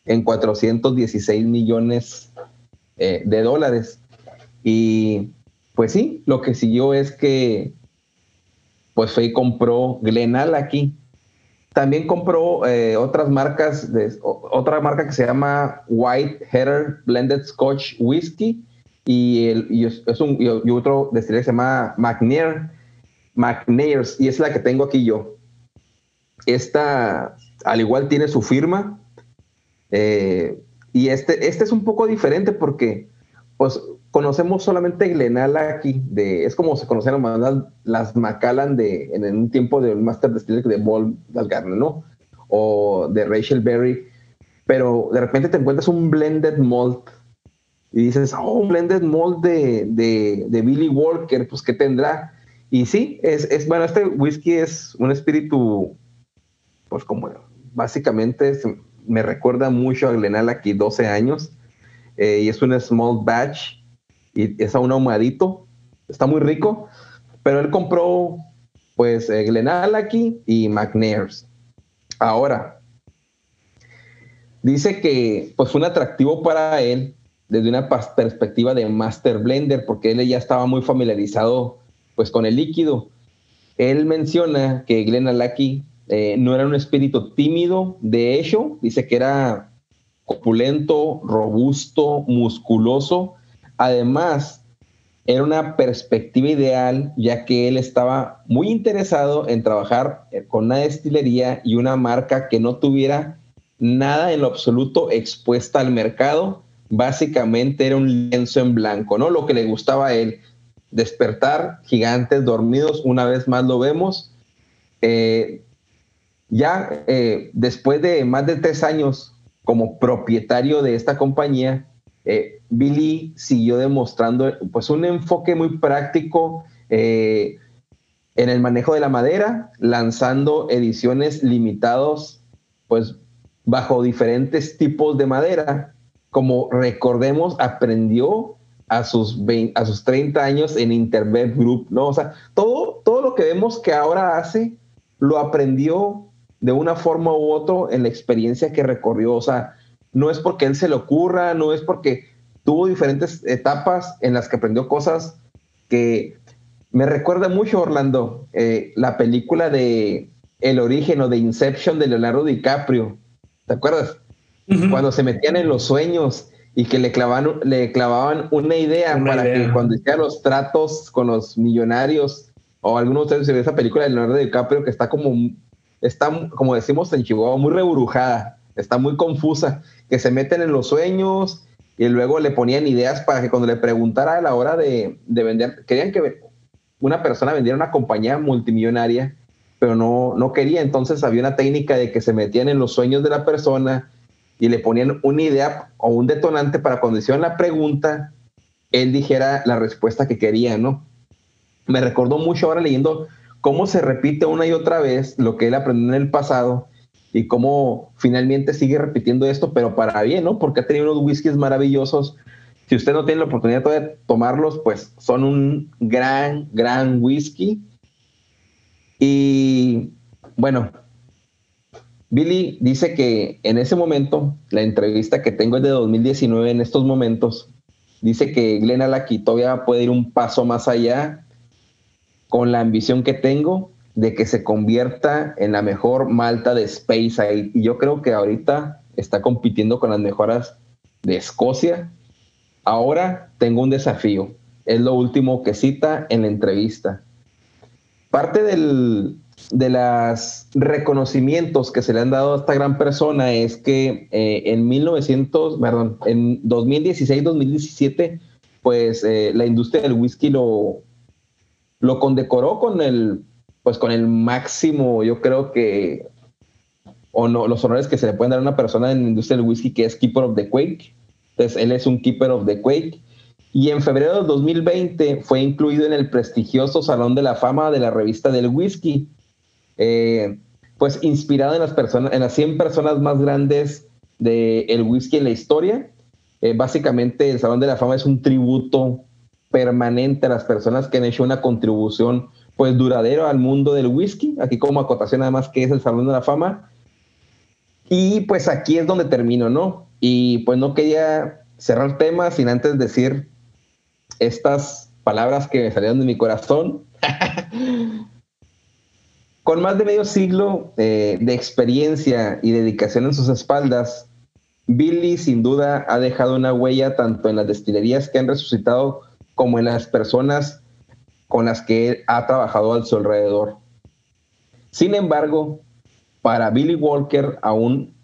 en 416 millones eh, de dólares. Y pues sí, lo que siguió es que pues fue y compró Glenal aquí. También compró eh, otras marcas, de, otra marca que se llama White Header Blended Scotch Whiskey y, el, es un, y otro destilería que se llama McNair, McNairs y es la que tengo aquí yo. Esta, al igual, tiene su firma. Eh, y este, este es un poco diferente porque pues conocemos solamente Glenala aquí, de, es como se conocieron las, las de, en, un tiempo del Master Distiller de Ball Garner, ¿no? O de Rachel Berry, pero de repente te encuentras un blended malt y dices, oh, un blended malt de, de, de, Billy Walker, pues ¿qué tendrá? Y sí, es, es, bueno, este whisky es un espíritu, pues como básicamente me recuerda mucho a Glenala aquí 12 años, eh, y es un small batch, y es a ahumadito, está muy rico, pero él compró pues eh, Glenallachie y McNairs. Ahora, dice que pues fue un atractivo para él desde una perspectiva de master blender, porque él ya estaba muy familiarizado pues con el líquido. Él menciona que Glenallachie eh, no era un espíritu tímido, de hecho, dice que era opulento, robusto, musculoso, Además, era una perspectiva ideal, ya que él estaba muy interesado en trabajar con una destilería y una marca que no tuviera nada en lo absoluto expuesta al mercado. Básicamente era un lienzo en blanco, ¿no? Lo que le gustaba a él, despertar gigantes dormidos, una vez más lo vemos. Eh, ya eh, después de más de tres años como propietario de esta compañía, eh, Billy siguió demostrando pues un enfoque muy práctico en el manejo de la madera, lanzando ediciones limitadas pues bajo diferentes tipos de madera. Como recordemos, aprendió a sus, a sus 30 años en Internet Group, ¿no? O sea, todo, todo lo que vemos que ahora hace, lo aprendió de una forma u otra en la experiencia que recorrió. O sea, no es porque él se le ocurra, no es porque tuvo diferentes etapas en las que aprendió cosas que me recuerda mucho, Orlando, eh, la película de El origen o de Inception de Leonardo DiCaprio. ¿Te acuerdas? Cuando se metían en los sueños y que le clavaban, le clavaban una idea para que cuando hiciera los tratos con los millonarios o algunos de ustedes se esa película de Leonardo DiCaprio que está como, está, como decimos en Chihuahua, muy reburujada, está muy confusa que se meten en los sueños y luego le ponían ideas para que cuando le preguntara a la hora de, vender, querían que una persona vendiera una compañía multimillonaria, pero no, no quería. Entonces había una técnica de que se metían en los sueños de la persona y le ponían una idea o un detonante para cuando hicieron la pregunta, él dijera la respuesta que quería, ¿no? Me recordó mucho ahora leyendo cómo se repite una y otra vez lo que él aprendió en el pasado y cómo finalmente sigue repitiendo esto, pero para bien, ¿no? Porque ha tenido unos whiskies maravillosos. Si usted no tiene la oportunidad de tomarlos, pues son un gran, gran whisky. Y bueno, Billy dice que en ese momento, la entrevista que tengo es de 2019 en estos momentos, dice que Glenn Alaki todavía puede ir un paso más allá con la ambición que tengo de que se convierta en la mejor malta de Speyside. Y yo creo que ahorita está compitiendo con las mejoras de Escocia. Ahora tengo un desafío. Es lo último que cita en la entrevista. Parte del, de los reconocimientos que se le han dado a esta gran persona es que eh, en 1900, perdón, en 2016-2017, pues eh, la industria del whisky lo, lo condecoró con el pues con el máximo, yo creo que, o no, los honores que se le pueden dar a una persona en la industria del whisky que es Keeper of the Quake. Entonces, él es un Keeper of the Quake. Y en febrero de 2020 fue incluido en el prestigioso Salón de la Fama de la revista del whisky. Eh, pues inspirado en las personas, en las 100 personas más grandes del whisky en la historia. Eh, básicamente el Salón de la Fama es un tributo permanente a las personas que han hecho una contribución pues duradero al mundo del whisky, aquí como acotación además que es el Salón de la Fama. Y pues aquí es donde termino, ¿no? Y pues no quería cerrar el tema sin antes decir estas palabras que me salieron de mi corazón. Con más de medio siglo eh, de experiencia y dedicación en sus espaldas, Billy sin duda ha dejado una huella tanto en las destilerías que han resucitado como en las personas con las que ha trabajado a su alrededor. Sin embargo, para Billy Walker aún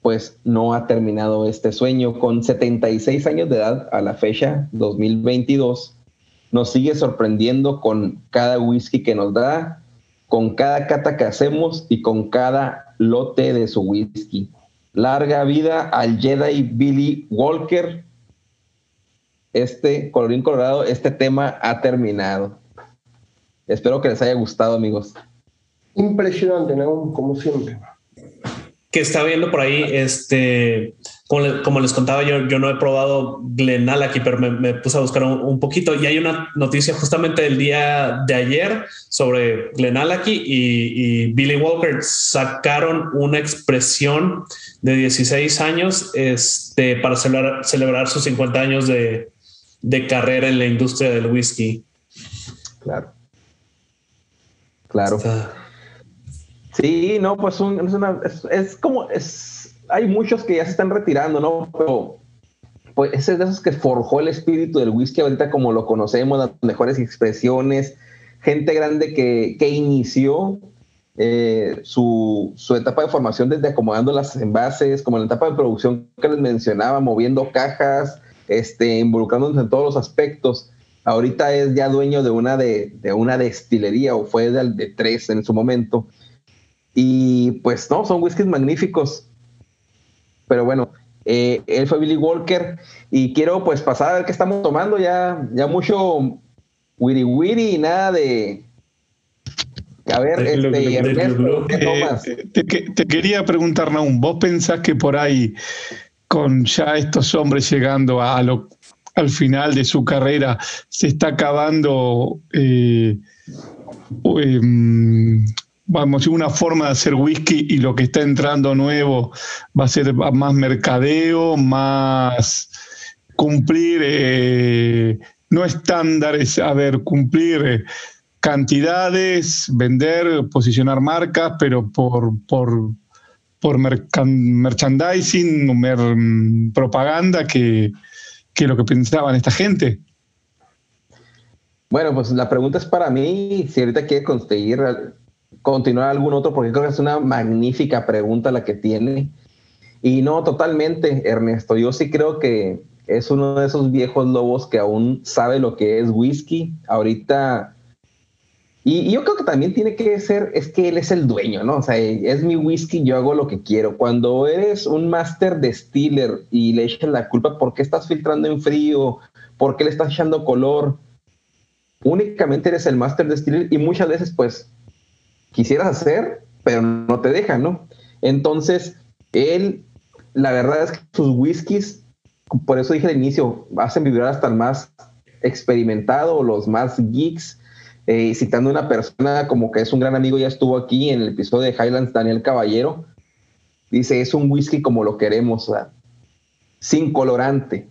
pues no ha terminado este sueño. Con 76 años de edad a la fecha 2022, nos sigue sorprendiendo con cada whisky que nos da, con cada cata que hacemos y con cada lote de su whisky. Larga vida al Jedi Billy Walker. Este, colorín colorado, este tema ha terminado. Espero que les haya gustado, amigos. Impresionante, ¿no? Como siempre. Que está viendo por ahí, este, como, les contaba, yo, yo no he probado Glenallachie, pero me, puse a buscar un, poquito y hay una noticia justamente del día de ayer sobre Glenallachie y, y Billy Walker sacaron una expresión de 16 años este, para celebrar, celebrar sus 50 años de, de carrera en la industria del whisky. Claro. Claro. Sí, no, pues es, como, es, hay muchos que ya se están retirando, ¿no? Pero pues ese es de esos que forjó el espíritu del whisky ahorita como lo conocemos, las mejores expresiones, gente grande que, que inició eh, su, su, etapa de formación desde acomodando las envases, como la etapa de producción que les mencionaba, moviendo cajas, este, involucrándose en todos los aspectos ahorita es ya dueño de una, de, una destilería o fue de, de, tres en su momento. Y pues no, son whiskies magníficos. Pero bueno, eh, él fue Billy Walker y quiero pues pasar a ver qué estamos tomando. Ya, ya mucho wiri wiri y nada de... A ver, este, Ernesto, ¿qué tomas? Eh, te, te, quería preguntar, Naum, ¿vos pensás que por ahí, con ya estos hombres llegando a lo al final de su carrera se está acabando, eh, em, vamos, una forma de hacer whisky y lo que está entrando nuevo va a ser más mercadeo, más cumplir, eh, no estándares, a ver, cumplir eh, cantidades, vender, posicionar marcas, pero por, por, por merchandising, propaganda que que lo que pensaban esta gente. Bueno, pues la pregunta es para mí, si ahorita quiere conseguir continuar algún otro, porque creo que es una magnífica pregunta la que tiene. Y no, totalmente, Ernesto. Yo sí creo que es uno de esos viejos lobos que aún sabe lo que es whisky. Ahorita y, yo creo que también tiene que ser, es que él es el dueño, ¿no? O sea, es mi whisky, yo hago lo que quiero. Cuando eres un master distiller y le echas la culpa por qué estás filtrando en frío, por qué le estás echando color, únicamente eres el master distiller y muchas veces pues quisieras hacer, pero no te dejan, ¿no? Entonces, él, la verdad es que sus whiskies, por eso dije al inicio, hacen vibrar hasta el más experimentado, los más geeks, eh, citando una persona como que es un gran amigo, ya estuvo aquí en el episodio de Highlands, Daniel Caballero, dice, es un whisky como lo queremos, sin colorante,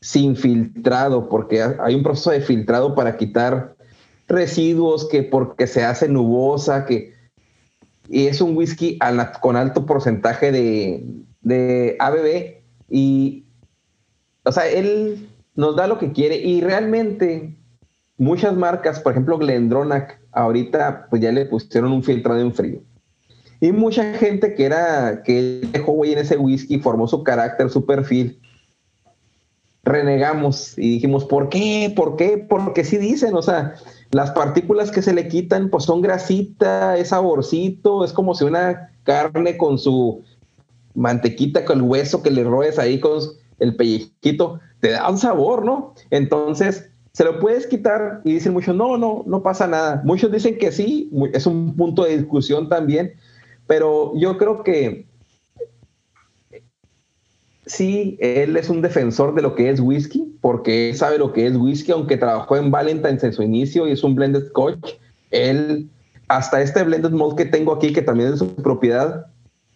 sin filtrado, porque hay un proceso de filtrado para quitar residuos, que porque se hace nubosa, que y es un whisky con alto porcentaje de, de ABB y, o sea, él nos da lo que quiere y realmente muchas marcas, por ejemplo Glendronach, ahorita pues ya le pusieron un filtrado en frío. Y mucha gente que era, que dejó güey en ese whisky, formó su carácter, su perfil, renegamos y dijimos, ¿por qué? ¿Por qué? Porque sí dicen, o sea, las partículas que se le quitan, pues son grasita, es saborcito, es como si una carne con su mantequita, con el hueso que le roes ahí con el pellizquito, te da un sabor, ¿no? Entonces, se lo puedes quitar y dicen muchos, no, no, no pasa nada. Muchos dicen que sí, es un punto de discusión también, pero yo creo que sí, él es un defensor de lo que es whisky, porque él sabe lo que es whisky, aunque trabajó en Valentine's en su inicio y es un blended scotch, él, hasta este blended malt que tengo aquí, que también es su propiedad,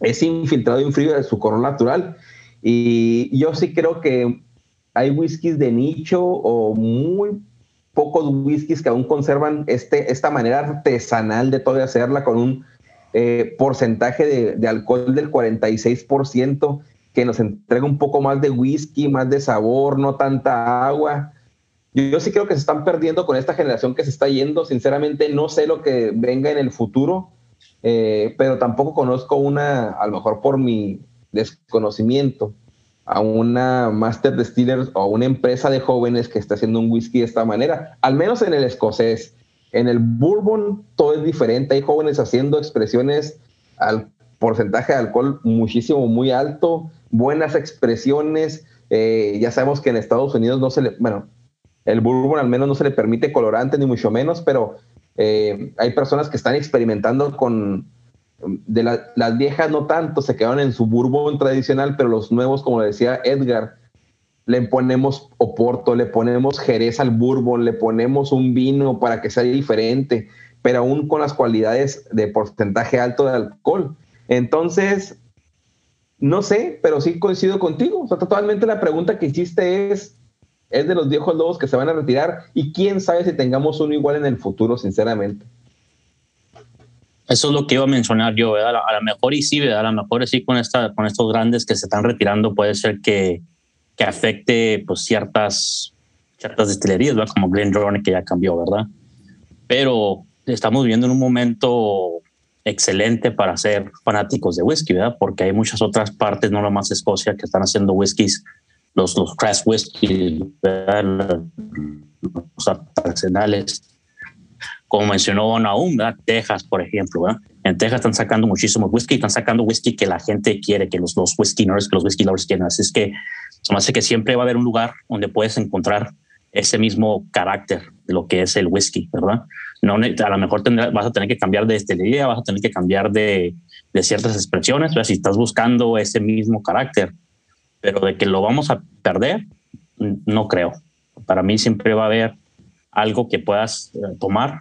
es infiltrado en frío de su color natural. Y yo sí creo que hay whiskies de nicho o muy pocos whiskies que aún conservan este, esta manera artesanal de todavía hacerla con un eh, porcentaje de, de, alcohol del 46% que nos entrega un poco más de whisky, más de sabor, no tanta agua. Yo, sí creo que se están perdiendo con esta generación que se está yendo. Sinceramente, no sé lo que venga en el futuro, eh, pero tampoco conozco una, a lo mejor por mi desconocimiento, a una Master Distiller o a una empresa de jóvenes que está haciendo un whisky de esta manera, al menos en el escocés. En el bourbon todo es diferente. Hay jóvenes haciendo expresiones al porcentaje de alcohol muchísimo, muy alto, buenas expresiones. Eh, ya sabemos que en Estados Unidos no se le, bueno, el bourbon al menos no se le permite colorante ni mucho menos, pero eh, hay personas que están experimentando con, las viejas no tanto, se quedaron en su bourbon tradicional, pero los nuevos, como decía Edgar, le ponemos oporto, le ponemos jerez al bourbon, le ponemos un vino para que sea diferente, pero aún con las cualidades de porcentaje alto de alcohol. Entonces, no sé, pero sí coincido contigo. O sea, totalmente la pregunta que hiciste es, es de los viejos lobos que se van a retirar y quién sabe si tengamos uno igual en el futuro, sinceramente. Eso es lo que iba a mencionar yo, ¿verdad? A lo mejor y sí, ¿verdad? A lo mejor sí con, esta, con estos grandes que se están retirando puede ser que, que afecte pues, ciertas, ciertas destilerías, ¿verdad? Como Glenn que ya cambió, ¿verdad? Pero estamos viviendo en un momento excelente para ser fanáticos de whisky, ¿verdad? Porque hay muchas otras partes, no nomás Escocia, que están haciendo whiskies, los, los crash whisky, ¿verdad? los artesanales. Como mencionó Naum, ¿verdad? Texas, por ejemplo, ¿verdad? En Texas están sacando muchísimo whisky, están sacando whisky que la gente quiere, que los, los whisky nerds, que los whisky lovers quieren. Así es que se me hace que siempre va a haber un lugar donde puedes encontrar ese mismo carácter de lo que es el whisky, ¿verdad? No, a lo mejor vas a tener que cambiar de destilería, vas a tener que cambiar de, ciertas expresiones, si estás buscando ese mismo carácter, pero de que lo vamos a perder, no creo. Para mí siempre va a haber algo que puedas eh, tomar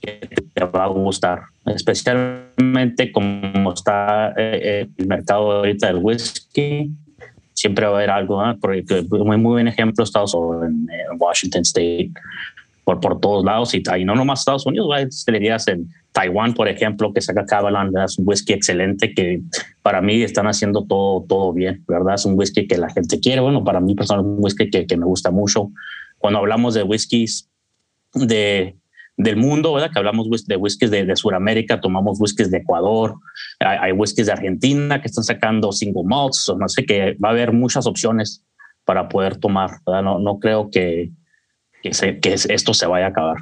que te va a gustar, especialmente como está eh, eh, el mercado ahorita del whisky, siempre va a haber algo, porque muy, muy buen ejemplo Estados en, en Washington State, por, por todos lados y, y no nomás Estados Unidos, hay destilerías en Taiwán, por ejemplo, que saca Cabalan, es un whisky excelente que para mí están haciendo todo, todo bien, ¿verdad? Es un whisky que la gente quiere, bueno, para mí personalmente es un whisky que, que me gusta mucho. Cuando hablamos de whiskies de, del mundo, ¿verdad? Que hablamos de whiskies de, de Sudamérica, tomamos whiskies de Ecuador, hay, hay whiskies de Argentina que están sacando single malts, o no sé, que va a haber muchas opciones para poder tomar, ¿verdad? No, no creo que, que, que esto se vaya a acabar.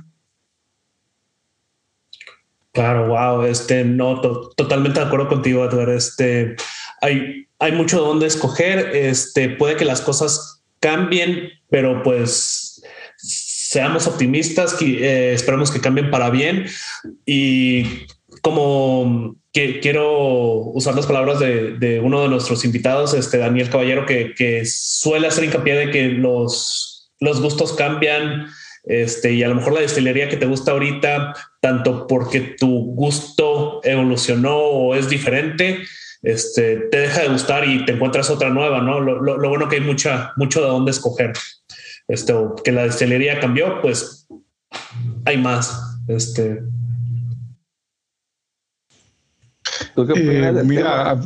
Claro, wow, este, no, totalmente de acuerdo contigo, Edward. Este, hay, hay mucho donde escoger. Este, puede que las cosas cambien, pero pues seamos optimistas, que eh, esperemos que cambien para bien. Y como que quiero usar las palabras de, de, uno de nuestros invitados, este Daniel Caballero, que, que suele hacer hincapié de que los los gustos cambian, este, y a lo mejor la destilería que te gusta ahorita, tanto porque tu gusto evolucionó o es diferente, este, te deja de gustar y te encuentras otra nueva, ¿no? Lo, lo, lo bueno que hay mucha, mucho de dónde escoger. Este, que la destilería cambió, pues hay más. Este. Eh, mira,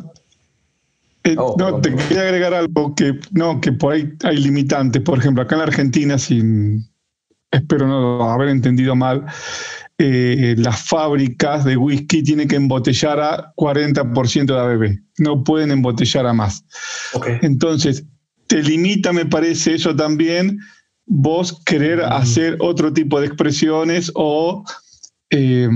eh, oh, no, te quería agregar algo que no, que por ahí hay limitantes. Por ejemplo, acá en la Argentina, sin espero no haber entendido mal, eh, las fábricas de whisky tienen que embotellar a 40% de ABB. No pueden embotellar a más. Entonces, te limita, me parece, eso también, vos querer hacer otro tipo de expresiones o eh,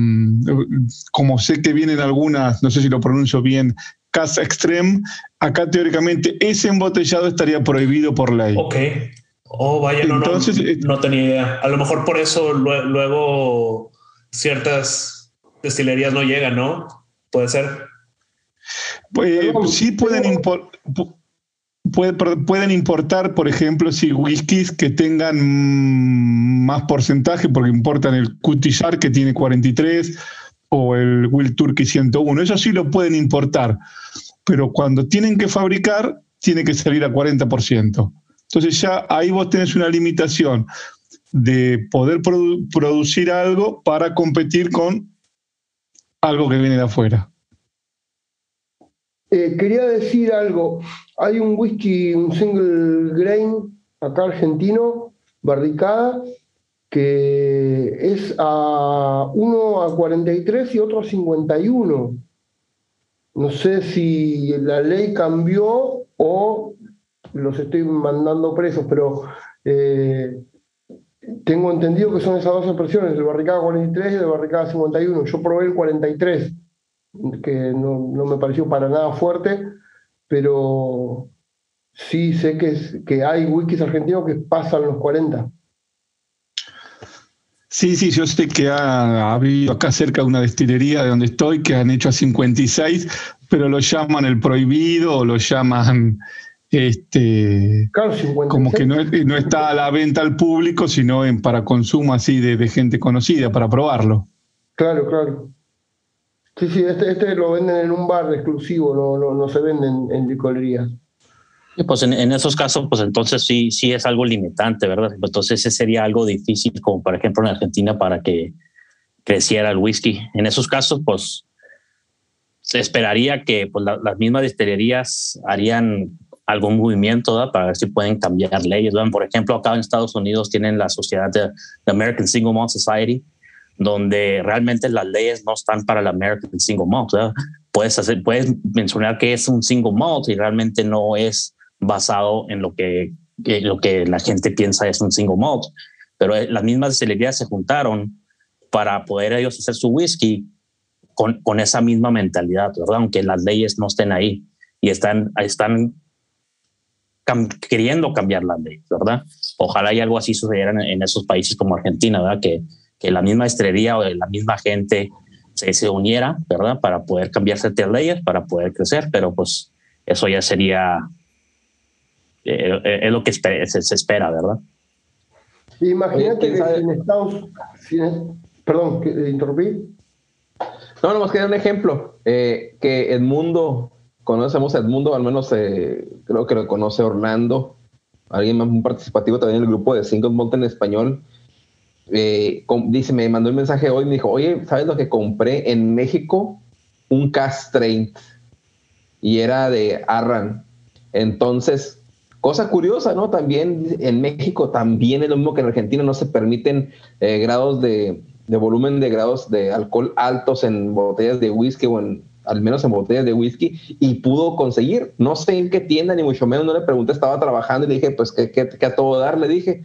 como sé que vienen algunas, no sé si lo pronuncio bien, Casa Extreme, acá teóricamente ese embotellado estaría prohibido por ley. Ok. Oh, vaya, no, Entonces, no, eh, no tenía idea. A lo mejor por eso luego ciertas destilerías no llegan, ¿no? Puede ser. Pues, sí pueden pueden importar, por ejemplo, si whiskies que tengan más porcentaje, porque importan el Cutillar que tiene 43 o el Will Turkey 101. Eso sí lo pueden importar, pero cuando tienen que fabricar, tiene que salir a 40%. Entonces ya ahí vos tenés una limitación de poder producir algo para competir con algo que viene de afuera. Eh, quería decir algo. Hay un whisky, un single grain acá argentino, barricada, que es a uno a 43 y otro a 51. No sé si la ley cambió o los estoy mandando presos, pero eh, tengo entendido que son esas dos expresiones, el barricada 43 y el barricada 51. Yo probé el 43 que no, me pareció para nada fuerte, pero sí sé que, que hay wikis argentinos que pasan los 40. Sí, sí, yo sé que ha, habido acá cerca de una destilería de donde estoy que han hecho a 56, pero lo llaman el prohibido o lo llaman este como que no, no, está a la venta al público, sino en, para consumo así de, de gente conocida, para probarlo. Claro, claro. Sí, sí, este, este, lo venden en un bar exclusivo, no, no, se venden en licorerías. Pues en, esos casos, pues entonces sí, sí es algo limitante, ¿verdad? Entonces ese sería algo difícil, como por ejemplo en Argentina, para que creciera el whisky. En esos casos, pues se esperaría que pues, las mismas destilerías harían algún movimiento para ver si pueden cambiar leyes. Por ejemplo, acá en Estados Unidos tienen la sociedad de American Single Malt Society, donde realmente las leyes no están para el American Single Malt. Puedes, hacer, puedes mencionar que es un single malt y realmente no es basado en lo que, lo que la gente piensa es un single malt. Pero eh, las mismas destilerías se juntaron para poder ellos hacer su whisky con, con esa misma mentalidad, ¿verdad? Aunque las leyes no estén ahí y están, están queriendo cambiar las leyes, ¿verdad? Ojalá y algo así sucediera en, en esos países como Argentina, ¿verdad? Que, que la misma estrella o la misma gente se, se uniera, ¿verdad? Para poder cambiarse de leyes, para poder crecer, pero pues eso ya sería, eh, eh, es lo que se, espera, ¿verdad? Imagínate que en Estados perdón, que interrumpí. No, nomás quería un ejemplo, eh, que Edmundo, conocemos a Edmundo, al menos creo que lo conoce Orlando, alguien más muy participativo también en el grupo de Single Malt en español, eh, dice, me mandó un mensaje hoy, me dijo, oye, ¿sabes lo que compré en México? Un Castraint y era de Arran. Entonces, cosa curiosa, ¿no? También en México, también es lo mismo que en Argentina, no se permiten eh, grados de, volumen de grados de alcohol altos en botellas de whisky o en, al menos en botellas de whisky, y pudo conseguir. No sé en qué tienda, ni mucho menos, no le pregunté, estaba trabajando y le dije, pues, ¿qué, qué, qué a todo dar? Le dije,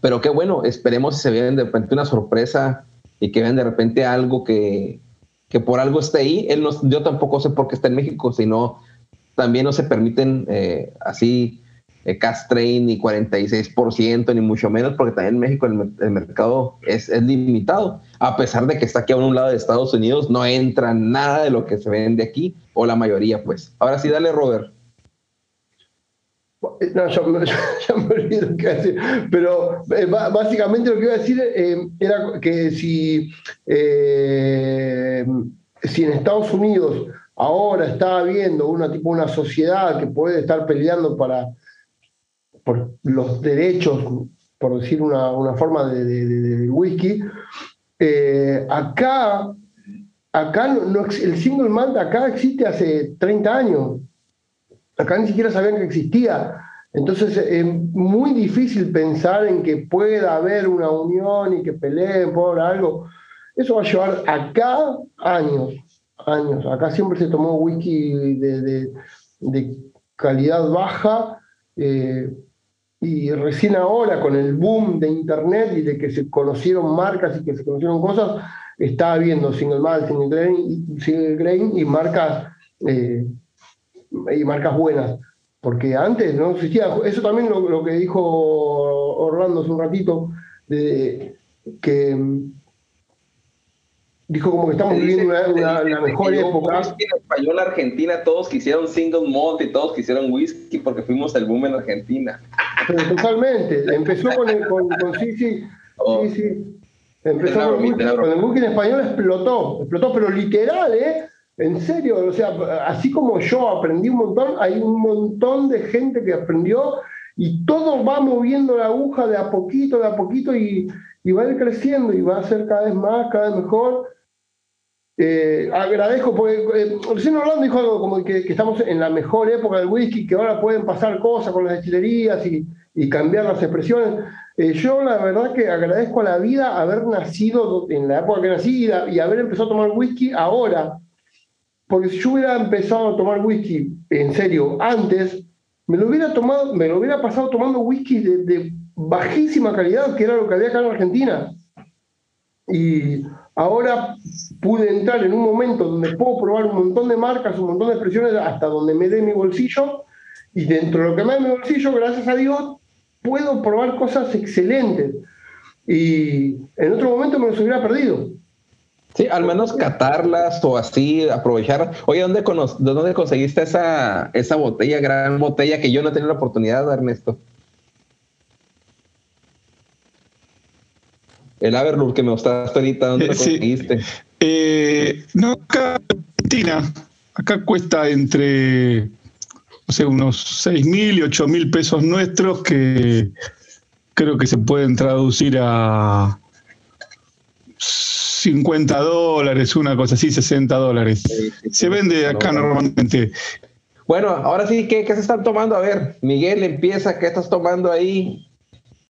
pero qué bueno, esperemos si se vienen de repente una sorpresa y que vean de repente algo que, que por algo esté ahí. Él no, yo tampoco sé por qué está en México, sino también no se permiten eh, así eh, cast train ni 46%, ni mucho menos, porque también en México el, mercado es, limitado. A pesar de que está aquí a un lado de Estados Unidos, no entra nada de lo que se vende aquí, o la mayoría, pues. Ahora sí, dale, Robert. No, ya, me iba a decir. Pero eh, básicamente lo que iba a decir eh, era que si, eh, si en Estados Unidos ahora está habiendo una, tipo, una sociedad que puede estar peleando para, por los derechos, por decir una, forma de, whisky, acá, acá el single malt acá existe hace 30 años acá ni siquiera sabían que existía. Entonces es muy difícil pensar en que pueda haber una unión y que peleen por algo. Eso va a llevar acá años, años. Acá siempre se tomó wiki de, calidad baja eh, y recién ahora con el boom de internet y de que se conocieron marcas y que se conocieron cosas, está habiendo single malt, single grain, single grain y marcas eh, y marcas buenas, porque antes no existía, eso también lo, que dijo Orlando hace un ratito, de, que dijo como que estamos viviendo una, la mejor época. En español Argentina todos quisieron single malt y todos quisieron whisky porque fuimos el boom en Argentina. Pero totalmente, empezó con, el, con, sí, sí, oh. Empezó con, el whisky, con el whisky en español explotó, explotó, pero literal, ¿eh? En serio, o sea, así como yo aprendí un montón, hay un montón de gente que aprendió y todo va moviendo la aguja de a poquito, de a poquito y, y va a ir creciendo y va a ser cada vez más, cada vez mejor. Eh, agradezco, porque eh, recién Orlando dijo algo como que, estamos en la mejor época del whisky, que ahora pueden pasar cosas con las destilerías y, y cambiar las expresiones. Eh, yo la verdad que agradezco a la vida haber nacido en la época que nací y, haber empezado a tomar whisky ahora. Porque si yo hubiera empezado a tomar whisky en serio antes, me lo hubiera tomado, me lo hubiera pasado tomando whisky de, de bajísima calidad, que era lo que había acá en Argentina. Y ahora pude entrar en un momento donde puedo probar un montón de marcas, un montón de expresiones hasta donde me dé mi bolsillo. Y dentro de lo que me da mi bolsillo, gracias a Dios, puedo probar cosas excelentes. Y en otro momento me los hubiera perdido. Sí, al menos catarlas o así, aprovechar. Oye, ¿dónde, dónde conseguiste esa, esa botella, gran botella que yo no tenía la oportunidad, Ernesto? El Averlur que me mostraste ahorita, ¿dónde lo conseguiste? Eh, no, acá Argentina. Acá cuesta entre, no sé, unos 6 mil y 8 mil pesos nuestros que creo que se pueden traducir a 50 dólares, una cosa así, 60 dólares. se vende acá normalmente. Bueno, ahora sí, ¿qué, ¿qué, se están tomando? A ver, Miguel, empieza, ¿qué estás tomando ahí?